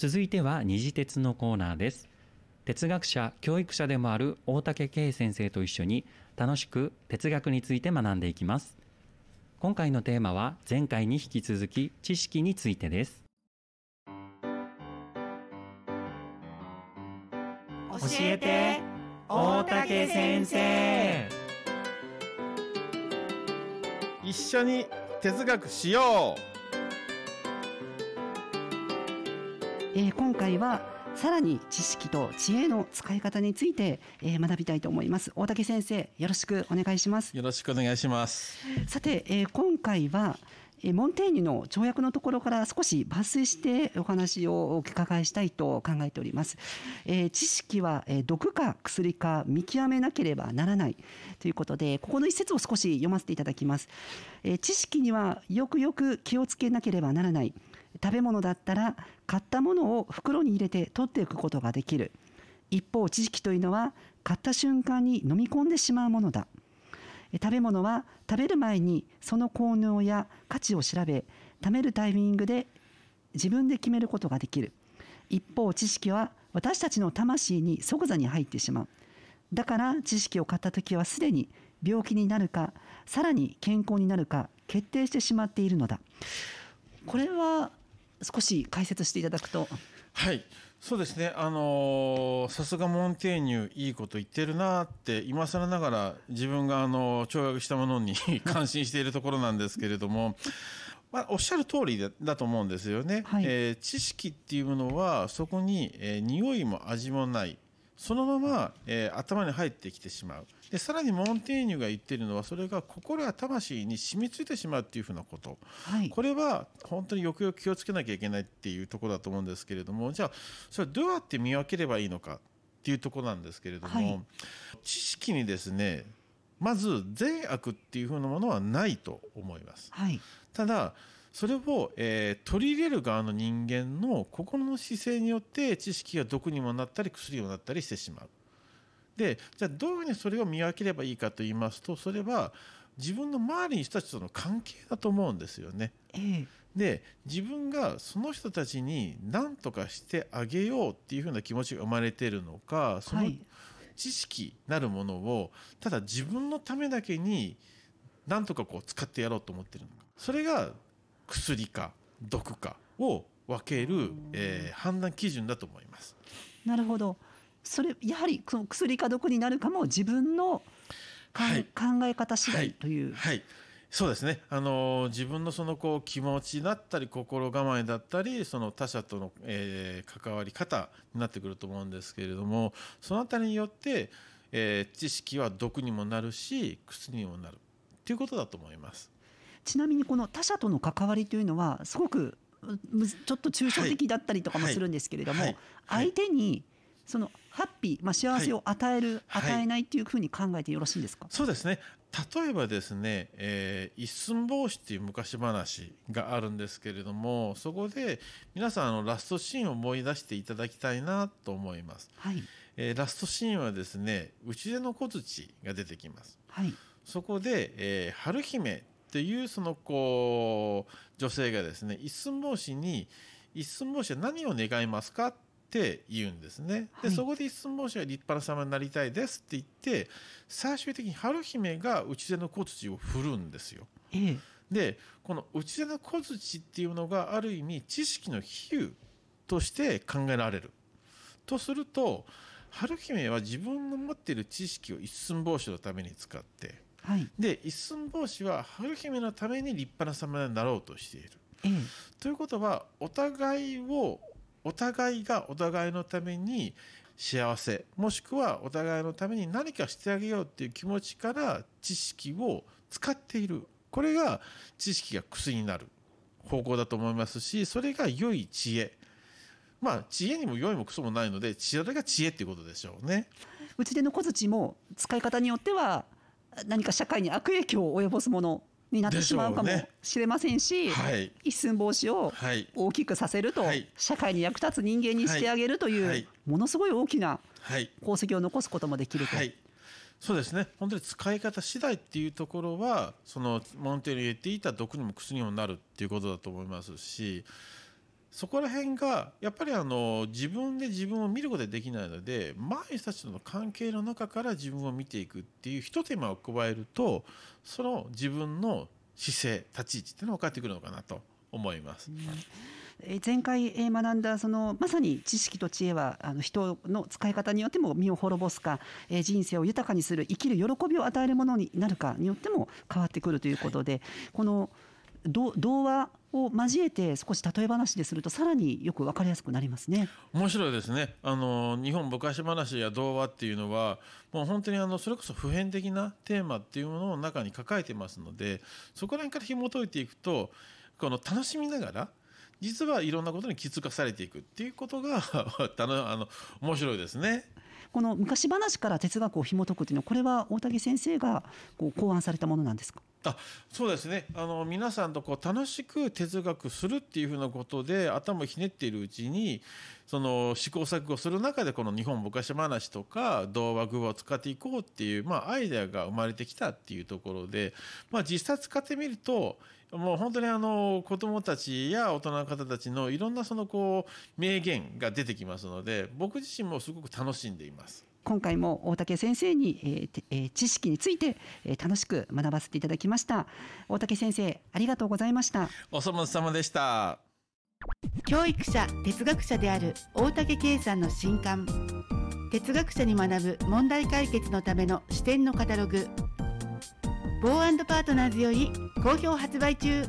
続いては二次鉄のコーナーです。哲学者教育者でもある大竹圭先生と一緒に楽しく哲学について学んでいきます。今回のテーマは前回に引き続き知識についてです。教えて大竹先生。一緒に哲学しようえー今回はさらに知識と知恵の使い方について、えー学びたいと思います大竹先生よろしくお願いしますよろしくお願いしますさて、えー今回はえーモンテーニュの跳躍のところから少し抜粋してお話をお伺いしたいと考えております。えー知識は、えー毒か薬か見極めなければならないということで、ここの一節を少し読ませていただきます。えー知識にはよくよく気をつけなければならない。食べ物だったら買ったものを袋に入れて取っていくことができる。一方、知識というのは買った瞬間に飲み込んでしまうものだ。食べ物は食べる前にその効能や価値を調べ食べるタイミングで自分で決めることができる一方知識は私たちの魂に即座に入ってしまうだから知識を買った時はすでに病気になるかさらに健康になるか決定してしまっているのだこれは少し解説していただくと。はい。そうですね。あのーさすがモンテーニュいいこと言ってるなって今更ながら自分があの跳躍したものに 感心しているところなんですけれどもまあ、おっしゃる通りだだと思うんですよね、はい。えー知識っていうものはそこに、えー匂いも味もないそのまま、えー頭に入ってきてしまう。でさらにモンテーニュが言ってるのはそれが心や魂に染みついてしまうっていうふうなこと。はい。これは本当によくよく気をつけなきゃいけないっていうところだと思うんですけれどもじゃあそれはどうやって見分ければいいのかっていうところなんですけれども、はい。知識にですねまず善悪っていうふうなものはないと思います。はい。ただそれを、えー取り入れる側の人間の心の姿勢によって知識が毒にもなったり薬にもなったりしてしまう。でじゃあどういうふうにそれを見分ければいいかと言いますとそれは自分の周りの人たちとの関係だと思うんですよね。ええで自分がその人たちに何とかしてあげようっていうふうな気持ちが生まれているのかそのはい知識なるものをただ自分のためだけに何とかこう使ってやろうと思ってるのかそれが薬か毒かを分ける、えー判断基準だと思います。なるほど。それやはりその薬か毒になるかも自分のはい考え方次第という。はいそうですね、あの自分のそのこう気持ちだったり心構えだったりその他者との、えー関わり方になってくると思うんですけれどもそのあたりによって、えー知識は毒にもなるし薬にもなるということだと思います。ちなみにこの他者との関わりというのはすごくちょっと抽象的だったりとかもはい。するんですけれども、はい。はい。相手にそのハッピー、まあ、幸せを与える、はい。与えないっていうふうに考えてよろしいですか、そうですね。例えばですね、えー一寸法師っていう昔話があるんですけれどもそこで皆さんあのラストシーンを思い出していただきたいなと思います。はい。えーラストシーンはですね内出の小槌が出てきます。はい。そこで、えー春姫っていうそのこう女性がですね一寸法師に一寸法師は何を願いますかって言うんですね。はいでそこで一寸法師は立派な様になりたいですって言って最終的に春姫が内出の小槌を振るんですよ。ええでこの内出の小槌っていうのがある意味知識の比喩として考えられる。とすると春姫は自分の持っている知識を一寸法師のために使ってはい。で一寸法師は春姫のために立派な侍になろうとしている。ええ。ということはお互いをお互いがお互いのために幸せもしくはお互いのために何かしてあげようっていう気持ちから知識を使っている。これが知識が薬になる方向だと思いますしそれが良い知恵。まあ知恵にも良いもクソもないのでそれが知恵っていうことでしょうね。うちでの小槌も使い方によっては何か社会に悪影響を及ぼすものになってしまうかもでしれませんし、はい。一寸法師をはい大きくさせると、はい。社会に役立つ人間にしてあげるという、はい。ものすごい大きなはい。功績を残すこともできると。はい、そうですね。本当に使い方次第っていうところはそのモンテーニュが言っていた毒にも薬にもなるっていうことだと思いますしそこら辺がやっぱりあの自分で自分を見ることができないので周りの人たちとの関係の中から自分を見ていくっていう一手間を加えるとその自分の姿勢立ち位置っていうのが分かってくるのかなと思います。えー前回えー学んだそのまさに知識と知恵はあの人の使い方によっても身を滅ぼすか、えー人生を豊かにする生きる喜びを与えるものになるかによっても変わってくるということで、このど童話を交えて少し例え話でするとさらによく分かりやすくなりますね。面白いですねあの日本昔話や童話っていうのはもう本当にあのそれこそ普遍的なテーマっていうものを中に抱えてますのでそこら辺から紐解いていくとこの楽しみながら実はいろんなことに気づかされていくっていうことが あの面白いですね。この昔話から哲学を紐解くというのはこれは大竹先生がこう考案されたものなんですか？あそうですねあの皆さんとこう楽しく哲学するっていうふうなことで頭をひねっているうちにその試行錯誤する中でこの日本昔話とか童話具話を使っていこうっていう、まあ、アイデアが生まれてきたっていうところで、まあ、実際使ってみるともう本当にあの子どもたちや大人の方たちのいろんなそのこう名言が出てきますので僕自身もすごく楽しんでいます。今回も大竹先生に、えーてえー知識について、えー楽しく学ばせていただきました。大竹先生ありがとうございました。お粗末様でした。教育者哲学者である大竹圭さんの新刊。哲学者に学ぶ問題解決のための視点のカタログ。ボーパートナーズより好評発売中